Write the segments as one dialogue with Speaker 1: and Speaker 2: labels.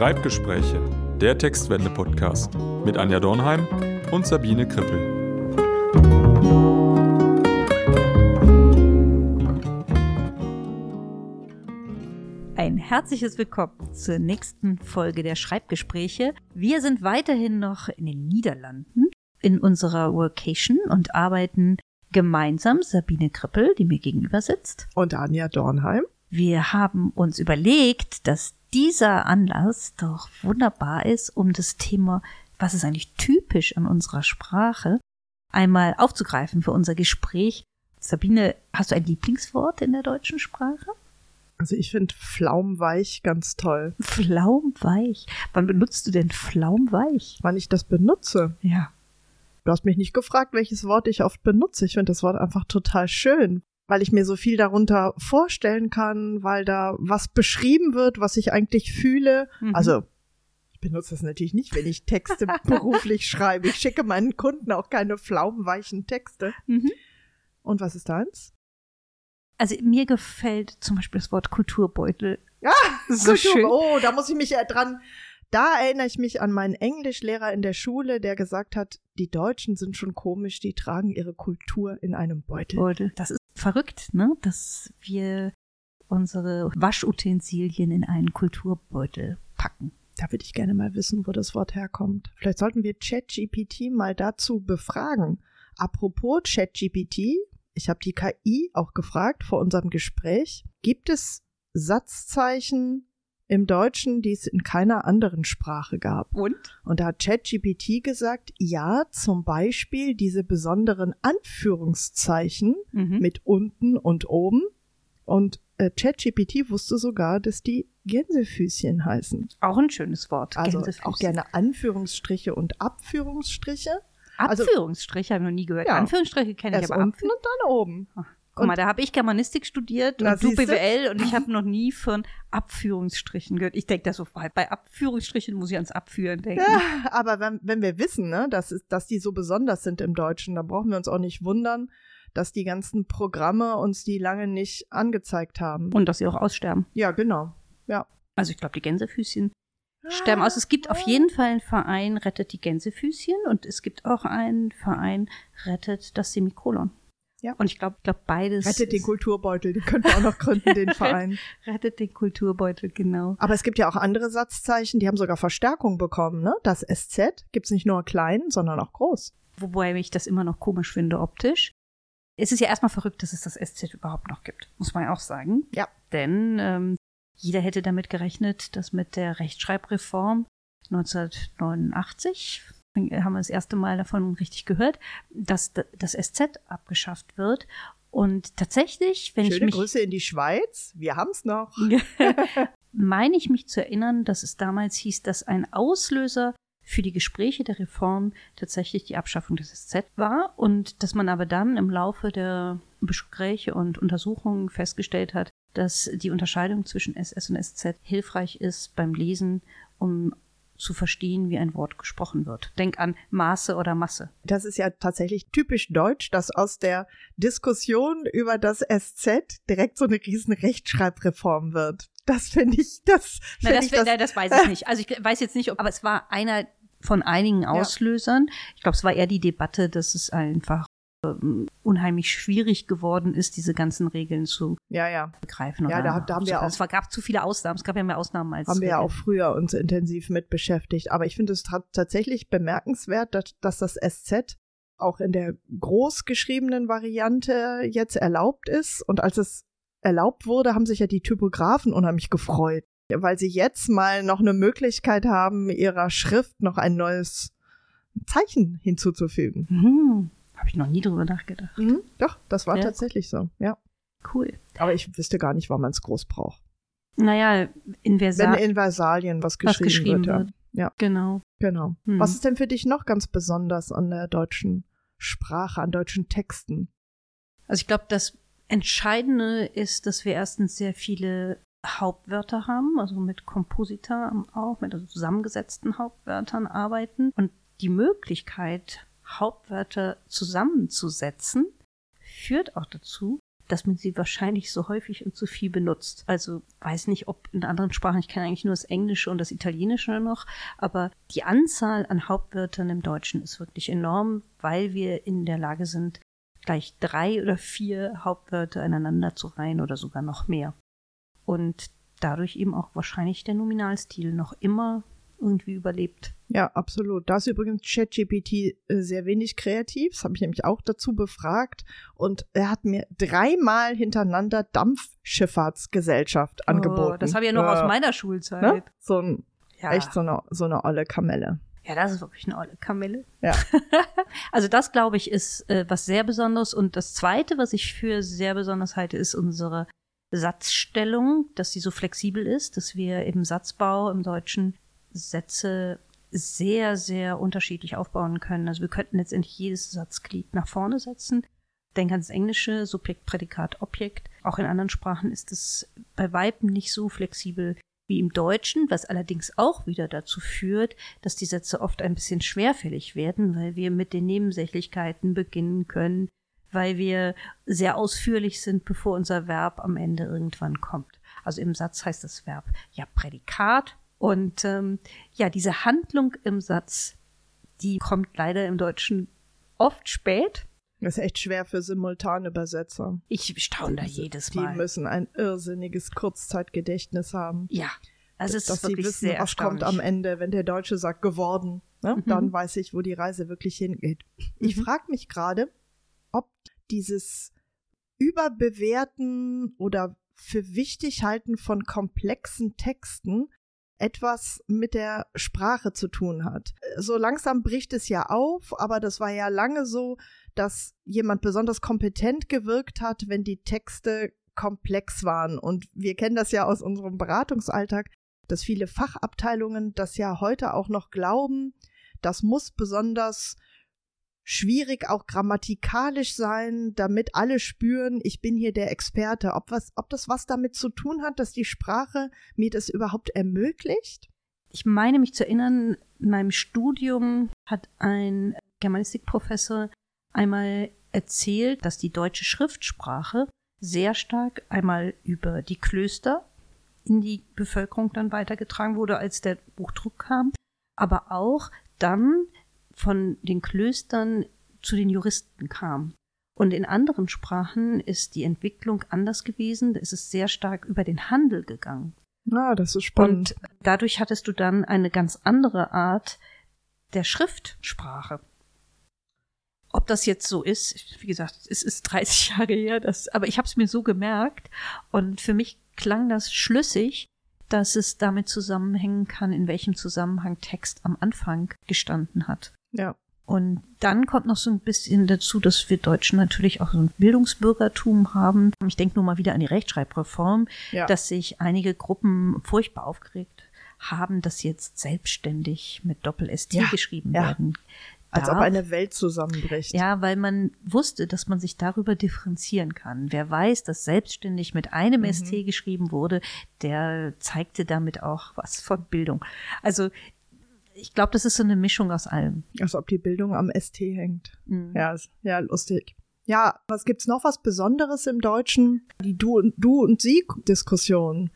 Speaker 1: Schreibgespräche, der Textwende-Podcast mit Anja Dornheim und Sabine Krippel.
Speaker 2: Ein herzliches Willkommen zur nächsten Folge der Schreibgespräche. Wir sind weiterhin noch in den Niederlanden in unserer Workation und arbeiten gemeinsam Sabine Krippel, die mir gegenüber sitzt.
Speaker 3: Und Anja Dornheim.
Speaker 2: Wir haben uns überlegt, dass dieser Anlass doch wunderbar ist, um das Thema, was ist eigentlich typisch an unserer Sprache, einmal aufzugreifen für unser Gespräch. Sabine, hast du ein Lieblingswort in der deutschen Sprache?
Speaker 3: Also ich finde Flaumweich ganz toll.
Speaker 2: Flaumweich. Wann benutzt du denn Flaumweich?
Speaker 3: Wann ich das benutze?
Speaker 2: Ja.
Speaker 3: Du hast mich nicht gefragt, welches Wort ich oft benutze. Ich finde das Wort einfach total schön, weil ich mir so viel darunter vorstellen kann, weil da was beschrieben wird, was ich eigentlich fühle.
Speaker 2: Mhm.
Speaker 3: Also ich benutze das natürlich nicht, wenn ich Texte beruflich schreibe. Ich schicke meinen Kunden auch keine flaumweichen Texte.
Speaker 2: Mhm.
Speaker 3: Und was ist deins?
Speaker 2: Also mir gefällt zum Beispiel das Wort Kulturbeutel.
Speaker 3: Ja,
Speaker 2: So
Speaker 3: Kultur-
Speaker 2: schön.
Speaker 3: Oh, da muss ich mich ja dran. Da erinnere ich mich an meinen Englischlehrer in der Schule, der gesagt hat, die Deutschen sind schon komisch, die tragen ihre Kultur in einem Beutel.
Speaker 2: Beutel. Das ist verrückt, ne? Dass wir unsere Waschutensilien in einen Kulturbeutel packen.
Speaker 3: Da würde ich gerne mal wissen, wo das Wort herkommt. Vielleicht sollten wir ChatGPT mal dazu befragen. Apropos ChatGPT, ich habe die KI auch gefragt vor unserem Gespräch. Gibt es Satzzeichen im Deutschen, die es in keiner anderen Sprache gab?
Speaker 2: Und?
Speaker 3: Und da hat ChatGPT gesagt, ja, zum Beispiel diese besonderen Anführungszeichen
Speaker 2: Mhm.
Speaker 3: mit unten und oben. Und äh, ChatGPT wusste sogar, dass die Gänsefüßchen heißen.
Speaker 2: Auch ein schönes Wort.
Speaker 3: Also auch gerne Anführungsstriche und Abführungsstriche. also-
Speaker 2: Abführungsstriche habe ich noch nie gehört.
Speaker 3: Ja.
Speaker 2: Anführungsstriche kenne ich aber.
Speaker 3: unten und dann oben.
Speaker 2: Guck mal, da habe ich Germanistik studiert
Speaker 3: Na,
Speaker 2: und du. BWL und ich habe noch nie von Abführungsstrichen gehört. Ich denke da so, bei Abführungsstrichen muss ich ans Abführen denken.
Speaker 3: Ja, aber wenn, wenn wir wissen, ne, dass, dass die so besonders sind im Deutschen, dann brauchen wir uns auch nicht wundern, dass die ganzen Programme uns die lange nicht angezeigt haben.
Speaker 2: Und dass sie auch aussterben.
Speaker 3: ja, genau. Ja.
Speaker 2: Also ich glaube, die Gänsefüßchen sterben aus. Es gibt auf jeden Fall einen Verein, rettet die Gänsefüßchen und es gibt auch einen Verein, rettet das Semikolon.
Speaker 3: Ja.
Speaker 2: Und ich glaube, ich glaube beides.
Speaker 3: Rettet den Kulturbeutel, den können wir auch noch gründen, den Verein.
Speaker 2: rettet den Kulturbeutel, genau.
Speaker 3: Aber es gibt ja auch andere Satzzeichen, die haben sogar Verstärkung bekommen, ne? Das SZ gibt's nicht nur klein, sondern auch groß.
Speaker 2: Wobei ich das immer noch komisch finde optisch. Es ist ja erstmal verrückt, dass es das SZ überhaupt noch gibt, muss man ja auch sagen.
Speaker 3: Ja.
Speaker 2: Denn ähm, jeder hätte damit gerechnet, dass mit der Rechtschreibreform 1989 haben wir das erste Mal davon richtig gehört, dass das SZ abgeschafft wird. Und tatsächlich, wenn ich
Speaker 3: Schöne
Speaker 2: mich
Speaker 3: Grüße in die Schweiz. Wir haben's noch.
Speaker 2: meine ich mich zu erinnern, dass es damals hieß, dass ein Auslöser für die Gespräche der Reform tatsächlich die Abschaffung des SZ war und dass man aber dann im Laufe der Gespräche und Untersuchungen festgestellt hat, dass die Unterscheidung zwischen SS und SZ hilfreich ist beim Lesen, um zu verstehen, wie ein Wort gesprochen wird. Denk an Maße oder Masse.
Speaker 3: Das ist ja tatsächlich typisch deutsch, dass aus der Diskussion über das SZ direkt so eine riesen Rechtschreibreform wird. Das finde ich, das
Speaker 2: Na,
Speaker 3: finde
Speaker 2: das,
Speaker 3: ich das,
Speaker 2: das, weiß ich nicht. Also ich weiß jetzt nicht, ob, aber es war einer von einigen Auslösern. Ich glaube, es war eher die Debatte, dass es einfach unheimlich schwierig geworden ist, diese ganzen Regeln zu
Speaker 3: ja, ja,
Speaker 2: begreifen.
Speaker 3: Ja, da- da haben wir auch-
Speaker 2: Es gab zu viele Ausnahmen. Es gab ja mehr Ausnahmen als
Speaker 3: haben wir ja auch früher uns intensiv mit beschäftigt. Aber ich finde es ta- tatsächlich bemerkenswert, dass, dass das SZ auch in der groß geschriebenen Variante jetzt erlaubt ist. Und als es erlaubt wurde, haben sich ja die Typografen unheimlich gefreut, weil sie jetzt mal noch eine Möglichkeit haben, ihrer Schrift noch ein neues Zeichen hinzuzufügen.
Speaker 2: Hm, Habe ich noch nie drüber nachgedacht.
Speaker 3: Mhm, doch, das war
Speaker 2: Ja.
Speaker 3: tatsächlich so, ja.
Speaker 2: Cool.
Speaker 3: Aber ich wüsste gar nicht, warum man es groß braucht.
Speaker 2: Naja, in
Speaker 3: Wenn
Speaker 2: Versa
Speaker 3: in Versalien was
Speaker 2: was
Speaker 3: geschrieben,
Speaker 2: geschrieben
Speaker 3: wird.
Speaker 2: wird.
Speaker 3: Ja. ja.
Speaker 2: Genau.
Speaker 3: Genau.
Speaker 2: Hm.
Speaker 3: Was ist denn für dich noch ganz besonders an der deutschen Sprache, an deutschen Texten?
Speaker 2: Also ich glaube, das Entscheidende ist, dass wir erstens sehr viele Hauptwörter haben, also mit Komposita auch, mit also zusammengesetzten Hauptwörtern arbeiten. Und die Möglichkeit, Hauptwörter zusammenzusetzen, führt auch dazu, dass man sie wahrscheinlich so häufig und so viel benutzt. Also weiß nicht, ob in anderen Sprachen, ich kenne eigentlich nur das Englische und das Italienische noch, aber die Anzahl an Hauptwörtern im Deutschen ist wirklich enorm, weil wir in der Lage sind, gleich drei oder vier Hauptwörter ineinander zu reihen oder sogar noch mehr. Und dadurch eben auch wahrscheinlich der Nominalstil noch immer irgendwie überlebt.
Speaker 3: Ja, absolut. Da ist übrigens ChatGPT äh, sehr wenig kreativ. Das habe ich nämlich auch dazu befragt. Und er hat mir dreimal hintereinander Dampfschifffahrtsgesellschaft oh, angeboten.
Speaker 2: Das habe ich ja noch ja. aus meiner Schulzeit. Ne?
Speaker 3: So ein, ja. echt so eine, so eine olle Kamelle.
Speaker 2: Ja, das ist wirklich eine olle Kamelle.
Speaker 3: Ja.
Speaker 2: also das, glaube ich, ist äh, was sehr Besonderes. Und das Zweite, was ich für sehr besonders halte, ist unsere Satzstellung, dass sie so flexibel ist, dass wir im Satzbau im Deutschen Sätze sehr, sehr unterschiedlich aufbauen können. Also wir könnten letztendlich jedes Satzglied nach vorne setzen. Denk ans Englische, Subjekt, Prädikat, Objekt. Auch in anderen Sprachen ist es bei Weitem nicht so flexibel wie im Deutschen, was allerdings auch wieder dazu führt, dass die Sätze oft ein bisschen schwerfällig werden, weil wir mit den Nebensächlichkeiten beginnen können, weil wir sehr ausführlich sind, bevor unser Verb am Ende irgendwann kommt. Also im Satz heißt das Verb ja Prädikat und ähm, ja, diese Handlung im Satz, die kommt leider im Deutschen oft spät.
Speaker 3: Das ist echt schwer für Simultanübersetzer.
Speaker 2: Ich staune da jedes Mal.
Speaker 3: Die müssen ein irrsinniges Kurzzeitgedächtnis haben.
Speaker 2: Ja, also es
Speaker 3: dass
Speaker 2: ist wirklich
Speaker 3: sie wissen,
Speaker 2: sehr
Speaker 3: was kommt am Ende, wenn der Deutsche sagt geworden. Ne? Mhm. Dann weiß ich, wo die Reise wirklich hingeht. Ich mhm. frage mich gerade, ob dieses Überbewerten oder für wichtig halten von komplexen Texten etwas mit der Sprache zu tun hat. So langsam bricht es ja auf, aber das war ja lange so, dass jemand besonders kompetent gewirkt hat, wenn die Texte komplex waren. Und wir kennen das ja aus unserem Beratungsalltag, dass viele Fachabteilungen das ja heute auch noch glauben. Das muss besonders schwierig auch grammatikalisch sein, damit alle spüren, ich bin hier der Experte. Ob, was, ob das was damit zu tun hat, dass die Sprache mir das überhaupt ermöglicht?
Speaker 2: Ich meine mich zu erinnern, in meinem Studium hat ein Germanistikprofessor einmal erzählt, dass die deutsche Schriftsprache sehr stark einmal über die Klöster in die Bevölkerung dann weitergetragen wurde, als der Buchdruck kam, aber auch dann von den Klöstern zu den Juristen kam. Und in anderen Sprachen ist die Entwicklung anders gewesen. Es ist sehr stark über den Handel gegangen.
Speaker 3: Ah, das ist spannend.
Speaker 2: Und dadurch hattest du dann eine ganz andere Art der Schriftsprache. Ob das jetzt so ist, wie gesagt, es ist 30 Jahre her, das, aber ich habe es mir so gemerkt und für mich klang das schlüssig, dass es damit zusammenhängen kann, in welchem Zusammenhang Text am Anfang gestanden hat.
Speaker 3: Ja.
Speaker 2: Und dann kommt noch so ein bisschen dazu, dass wir Deutschen natürlich auch so ein Bildungsbürgertum haben. Ich denke nur mal wieder an die Rechtschreibreform, ja. dass sich einige Gruppen furchtbar aufgeregt haben, dass jetzt selbstständig mit Doppel-ST ja. geschrieben ja. werden.
Speaker 3: Als ob eine Welt zusammenbricht.
Speaker 2: Ja, weil man wusste, dass man sich darüber differenzieren kann. Wer weiß, dass selbstständig mit einem mhm. ST geschrieben wurde, der zeigte damit auch was von Bildung. Also ich glaube, das ist so eine Mischung aus allem.
Speaker 3: Als ob die Bildung am ST hängt. Mhm. Ja, ja, lustig. Ja, was gibt's noch was Besonderes im Deutschen? Die Du und Du und Sie Diskussion.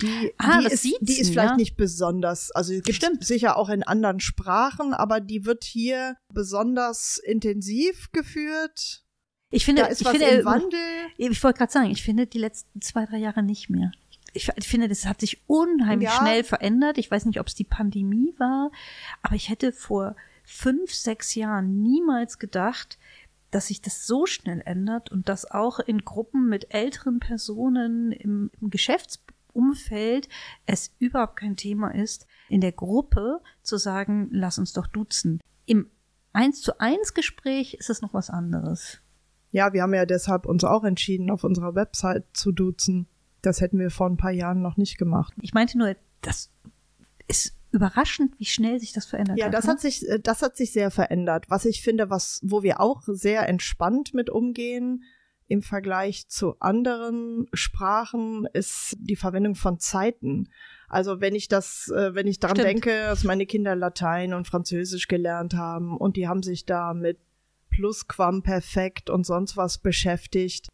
Speaker 3: Die,
Speaker 2: ah,
Speaker 3: die, ist, die ist vielleicht ja. nicht besonders, also gibt sicher auch in anderen Sprachen, aber die wird hier besonders intensiv geführt.
Speaker 2: Ich finde,
Speaker 3: da ist
Speaker 2: ich
Speaker 3: was
Speaker 2: finde,
Speaker 3: im Wandel.
Speaker 2: Ich wollte gerade sagen, ich finde die letzten zwei, drei Jahre nicht mehr ich finde, das hat sich unheimlich ja. schnell verändert. Ich weiß nicht, ob es die Pandemie war, aber ich hätte vor fünf, sechs Jahren niemals gedacht, dass sich das so schnell ändert und dass auch in Gruppen mit älteren Personen im, im Geschäftsumfeld es überhaupt kein Thema ist, in der Gruppe zu sagen, lass uns doch duzen. Im eins zu eins Gespräch ist es noch was anderes.
Speaker 3: Ja, wir haben ja deshalb uns auch entschieden, auf unserer Website zu duzen. Das hätten wir vor ein paar Jahren noch nicht gemacht.
Speaker 2: Ich meinte nur, das ist überraschend, wie schnell sich das verändert
Speaker 3: ja,
Speaker 2: hat.
Speaker 3: Ja, das
Speaker 2: ne?
Speaker 3: hat sich, äh, das hat sich sehr verändert. Was ich finde, was, wo wir auch sehr entspannt mit umgehen, im Vergleich zu anderen Sprachen ist die Verwendung von Zeiten. Also wenn ich das, äh, wenn ich daran Stimmt. denke, dass meine Kinder Latein und Französisch gelernt haben und die haben sich da mit Plusquamperfekt und sonst was beschäftigt,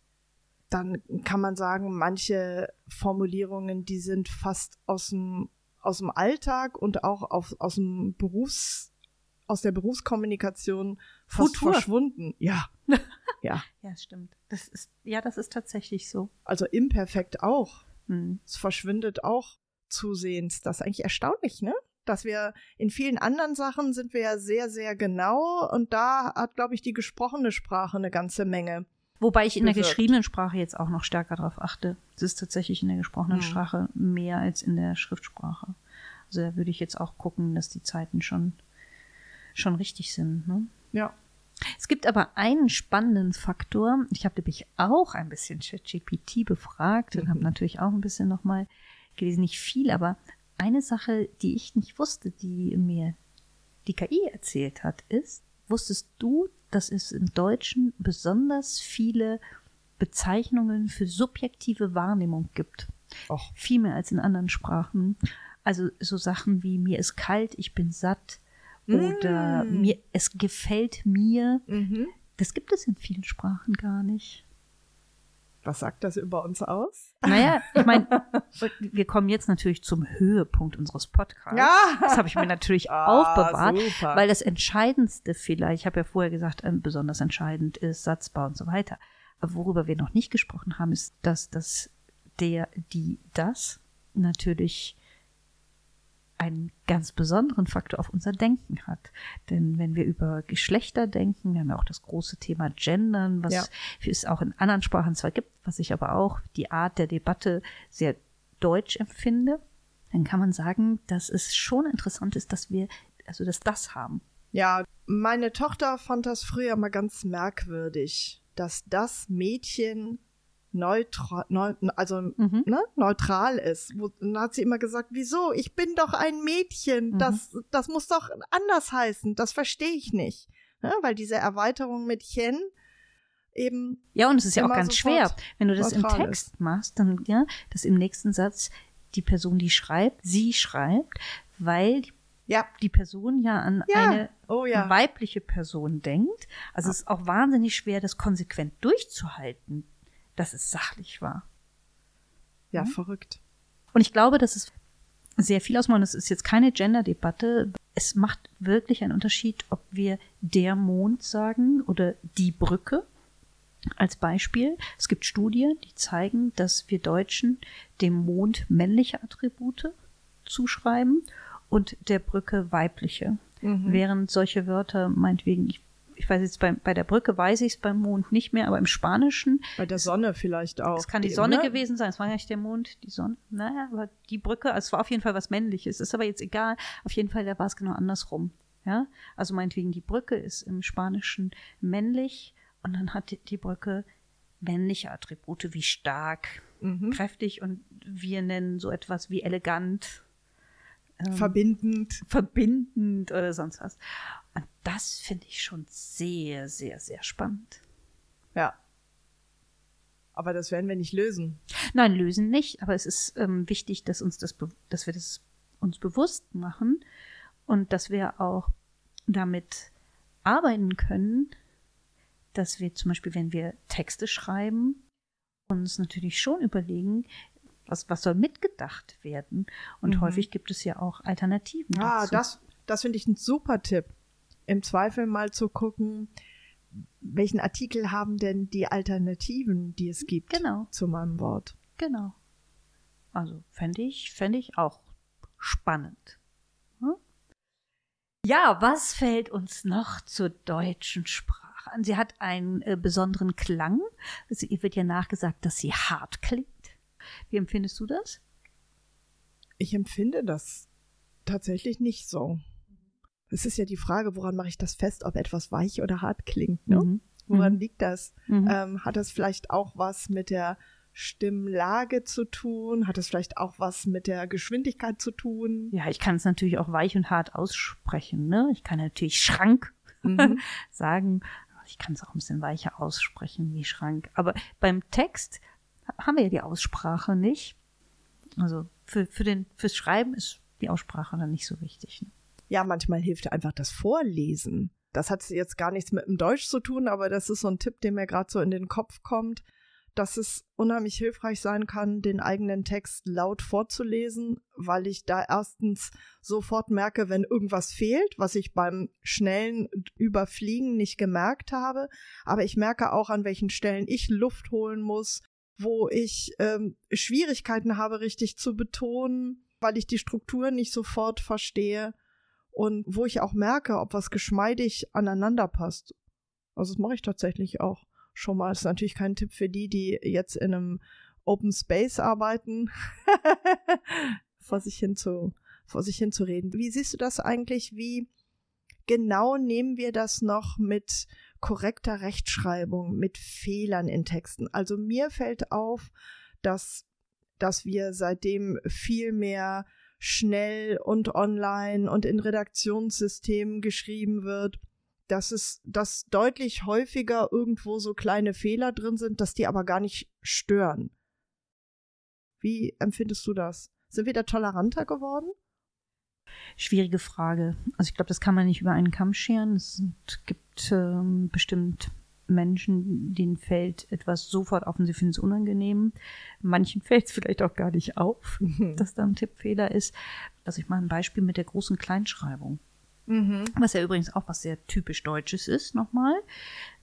Speaker 3: dann kann man sagen, manche Formulierungen, die sind fast aus dem, aus dem Alltag und auch auf, aus dem Berufs, aus der Berufskommunikation fast
Speaker 2: Futur.
Speaker 3: verschwunden. Ja. ja.
Speaker 2: Ja, stimmt. Das ist, ja, das ist tatsächlich so.
Speaker 3: Also imperfekt auch.
Speaker 2: Hm.
Speaker 3: Es verschwindet auch zusehends. Das ist eigentlich erstaunlich, ne? Dass wir in vielen anderen Sachen sind wir ja sehr, sehr genau und da hat, glaube ich, die gesprochene Sprache eine ganze Menge.
Speaker 2: Wobei ich in der geschriebenen Sprache jetzt auch noch stärker darauf achte. Es ist tatsächlich in der gesprochenen
Speaker 3: Hm.
Speaker 2: Sprache mehr als in der Schriftsprache. Also da würde ich jetzt auch gucken, dass die Zeiten schon, schon richtig sind. Ne?
Speaker 3: Ja.
Speaker 2: Es gibt aber einen spannenden Faktor. Ich habe nämlich auch ein bisschen ChatGPT befragt und habe
Speaker 3: Mhm.
Speaker 2: natürlich auch ein bisschen nochmal gelesen. Nicht viel, aber eine Sache, die ich nicht wusste, die mir die KI erzählt hat, ist, wusstest du, dass es im Deutschen besonders viele Bezeichnungen für subjektive Wahrnehmung gibt?
Speaker 3: Och.
Speaker 2: Viel mehr als in anderen Sprachen. Also so Sachen wie mir ist kalt, ich bin satt oder
Speaker 3: Mm.
Speaker 2: mir es gefällt mir.
Speaker 3: Mhm.
Speaker 2: Das gibt es in vielen Sprachen gar nicht.
Speaker 3: Was sagt das über uns aus?
Speaker 2: Naja, ich meine, wir kommen jetzt natürlich zum Höhepunkt unseres Podcasts. Das habe ich mir natürlich
Speaker 3: Ah,
Speaker 2: aufbewahrt,
Speaker 3: super.
Speaker 2: weil das Entscheidendste vielleicht, ich habe ja vorher gesagt, ähm, besonders entscheidend ist Satzbau und so weiter. Aber worüber wir noch nicht gesprochen haben, ist, dass das der, die, das natürlich einen ganz besonderen Faktor auf unser Denken hat. Denn wenn wir über Geschlechter denken, wir haben ja auch das große Thema Gendern, was
Speaker 3: Ja.
Speaker 2: es auch in anderen Sprachen zwar gibt, was ich aber auch die Art der Debatte sehr deutsch empfinde, dann kann man sagen, dass es schon interessant ist, dass wir also dass das haben.
Speaker 3: Ja, meine Tochter fand das früher mal ganz merkwürdig, dass das Mädchen neutral, neu, also
Speaker 2: Mhm.
Speaker 3: ne, neutral ist. Wo, dann hat sie immer gesagt, wieso? Ich bin doch ein Mädchen.
Speaker 2: Mhm.
Speaker 3: Das, das muss doch anders heißen. Das verstehe ich nicht. Ne? Weil diese Erweiterung mit Chen eben
Speaker 2: Ja, und es ist ja auch ganz schwer, wenn du das im Text machst, dann ja, dass im nächsten Satz die Person, die schreibt, sie schreibt, weil
Speaker 3: ja,
Speaker 2: die Person ja an
Speaker 3: Ja.
Speaker 2: eine
Speaker 3: oh ja,
Speaker 2: weibliche Person denkt. Also es ist auch wahnsinnig schwer, das konsequent durchzuhalten, dass es sachlich war.
Speaker 3: ja, verrückt.
Speaker 2: Und ich glaube, dass es sehr viel ausmacht. Es ist jetzt keine Gender-Debatte. Es macht wirklich einen Unterschied, ob wir der Mond sagen oder die Brücke. Als Beispiel, es gibt Studien, die zeigen, dass wir Deutschen dem Mond männliche Attribute zuschreiben und der Brücke weibliche.
Speaker 3: Mhm.
Speaker 2: Während solche Wörter, meinetwegen, ich, ich weiß jetzt, bei, bei der Brücke weiß ich es beim Mond nicht mehr, aber im Spanischen
Speaker 3: Bei der Sonne vielleicht auch.
Speaker 2: es kann die
Speaker 3: Eben,
Speaker 2: Sonne
Speaker 3: ne?
Speaker 2: gewesen sein, es war ja nicht der Mond, die Sonne. Naja, aber die Brücke, also es war auf jeden Fall was Männliches. Ist aber jetzt egal. Auf jeden Fall, da war es genau andersrum. Ja, also meinetwegen, die Brücke ist im Spanischen männlich und dann hat die, die Brücke männliche Attribute wie stark,
Speaker 3: Mhm.
Speaker 2: kräftig und wir nennen so etwas wie elegant, ähm,
Speaker 3: Verbindend.
Speaker 2: verbindend oder sonst was. Und das finde ich schon sehr, sehr, sehr spannend.
Speaker 3: Ja. Aber das werden wir nicht lösen.
Speaker 2: Nein, lösen nicht, aber es ist ähm, wichtig, dass uns das, dass wir das uns bewusst machen und dass wir auch damit arbeiten können, dass wir zum Beispiel, wenn wir Texte schreiben, uns natürlich schon überlegen, was, was soll mitgedacht werden. Und
Speaker 3: Mhm.
Speaker 2: häufig gibt es ja auch Alternativen.
Speaker 3: Ah,
Speaker 2: dazu.
Speaker 3: das, das finde ich ein super Tipp. Im Zweifel mal zu gucken, welchen Artikel haben denn die Alternativen, die es gibt
Speaker 2: Genau.
Speaker 3: zu meinem Wort.
Speaker 2: Genau. Also fände ich, fände ich auch spannend. Hm? Ja, was fällt uns noch zur deutschen Sprache an? Sie hat einen äh, besonderen Klang. Also, ihr wird ja nachgesagt, dass sie hart klingt. Wie empfindest du das?
Speaker 3: Ich empfinde das tatsächlich nicht so. Es ist ja die Frage, woran mache ich das fest, ob etwas weich oder hart klingt. Ne?
Speaker 2: Mhm.
Speaker 3: Woran
Speaker 2: Mhm.
Speaker 3: liegt das?
Speaker 2: Mhm.
Speaker 3: Ähm, hat das vielleicht auch was mit der Stimmlage zu tun? Hat es vielleicht auch was mit der Geschwindigkeit zu tun?
Speaker 2: Ja, ich kann es natürlich auch weich und hart aussprechen. Ne? Ich kann natürlich Schrank
Speaker 3: Mhm.
Speaker 2: sagen. Ich kann es auch ein bisschen weicher aussprechen wie Schrank. Aber beim Text haben wir ja die Aussprache nicht. Also für, für den, fürs Schreiben ist die Aussprache dann nicht so wichtig. Ne?
Speaker 3: Ja, manchmal hilft einfach das Vorlesen. Das hat jetzt gar nichts mit dem Deutsch zu tun, aber das ist so ein Tipp, der mir gerade so in den Kopf kommt, dass es unheimlich hilfreich sein kann, den eigenen Text laut vorzulesen, weil ich da erstens sofort merke, wenn irgendwas fehlt, was ich beim schnellen Überfliegen nicht gemerkt habe. Aber ich merke auch, an welchen Stellen ich Luft holen muss, wo ich ähm, Schwierigkeiten habe, richtig zu betonen, weil ich die Struktur nicht sofort verstehe und wo ich auch merke, ob was geschmeidig aneinander passt. Also das mache ich tatsächlich auch schon mal. Das ist natürlich kein Tipp für die, die jetzt in einem Open Space arbeiten, vor sich hin zu, vor sich hin zu reden. Wie siehst du das eigentlich? Wie genau nehmen wir das noch mit korrekter Rechtschreibung, mit Fehlern in Texten? Also mir fällt auf, dass, dass wir seitdem viel mehr schnell und online und in Redaktionssystemen geschrieben wird dass es, dass deutlich häufiger irgendwo so kleine Fehler drin sind, dass die aber gar nicht stören. Wie empfindest du das? Sind wir da toleranter geworden?
Speaker 2: Schwierige Frage. Also ich glaube, das kann man nicht über einen Kamm scheren. Es gibt ähm, bestimmt Menschen, denen fällt etwas sofort auf und sie finden es unangenehm. Manchen fällt es vielleicht auch gar nicht auf, dass da ein Tippfehler ist. Also ich mache ein Beispiel mit der großen Kleinschreibung. Mhm. Was ja übrigens auch was sehr typisch Deutsches ist, nochmal.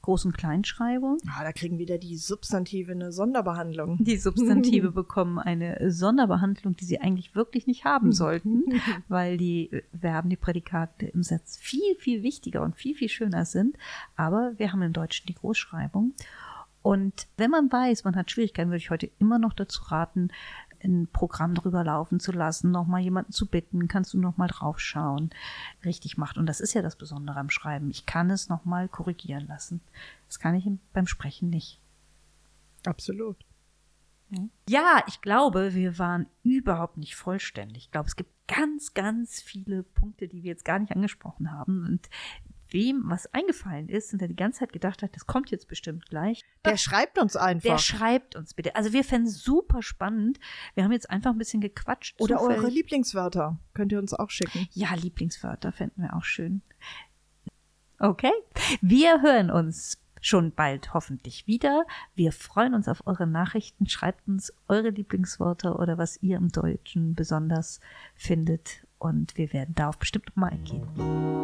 Speaker 2: Groß- und Kleinschreibung.
Speaker 3: Ah, da kriegen wieder die Substantive eine Sonderbehandlung.
Speaker 2: Die Substantive bekommen eine Sonderbehandlung, die sie eigentlich wirklich nicht haben sollten, weil die Verben, die Prädikate im Satz viel, viel wichtiger und viel, viel schöner sind. Aber wir haben im Deutschen die Großschreibung. Und wenn man weiß, man hat Schwierigkeiten, würde ich heute immer noch dazu raten, ein Programm drüber laufen zu lassen, nochmal jemanden zu bitten, kannst du nochmal draufschauen, richtig macht. Und das ist ja das Besondere am Schreiben. Ich kann es nochmal korrigieren lassen. Das kann ich beim Sprechen nicht.
Speaker 3: Absolut.
Speaker 2: Ja, ich glaube, wir waren überhaupt nicht vollständig. Ich glaube, es gibt ganz, ganz viele Punkte, die wir jetzt gar nicht angesprochen haben. Und wem was eingefallen ist und der die ganze Zeit gedacht hat, das kommt jetzt bestimmt gleich.
Speaker 3: Der schreibt uns einfach.
Speaker 2: Der schreibt uns bitte. Also wir fänden es super spannend. Wir haben jetzt einfach ein bisschen gequatscht.
Speaker 3: Oder zufällig. eure Lieblingswörter könnt ihr uns auch schicken.
Speaker 2: Ja, Lieblingswörter fänden wir auch schön. Okay, wir hören uns schon bald hoffentlich wieder. Wir freuen uns auf eure Nachrichten. Schreibt uns eure Lieblingsworte oder was ihr im Deutschen besonders findet und wir werden darauf bestimmt nochmal eingehen.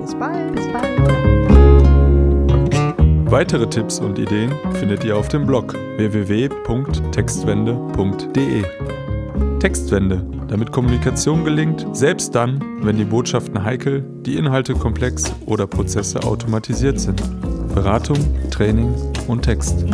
Speaker 3: Bis bald.
Speaker 2: Bis bald.
Speaker 1: Weitere Tipps und Ideen findet ihr auf dem Blog www.textwende.de. Textwende, damit Kommunikation gelingt, selbst dann, wenn die Botschaften heikel, die Inhalte komplex oder Prozesse automatisiert sind. Beratung, Training und Text.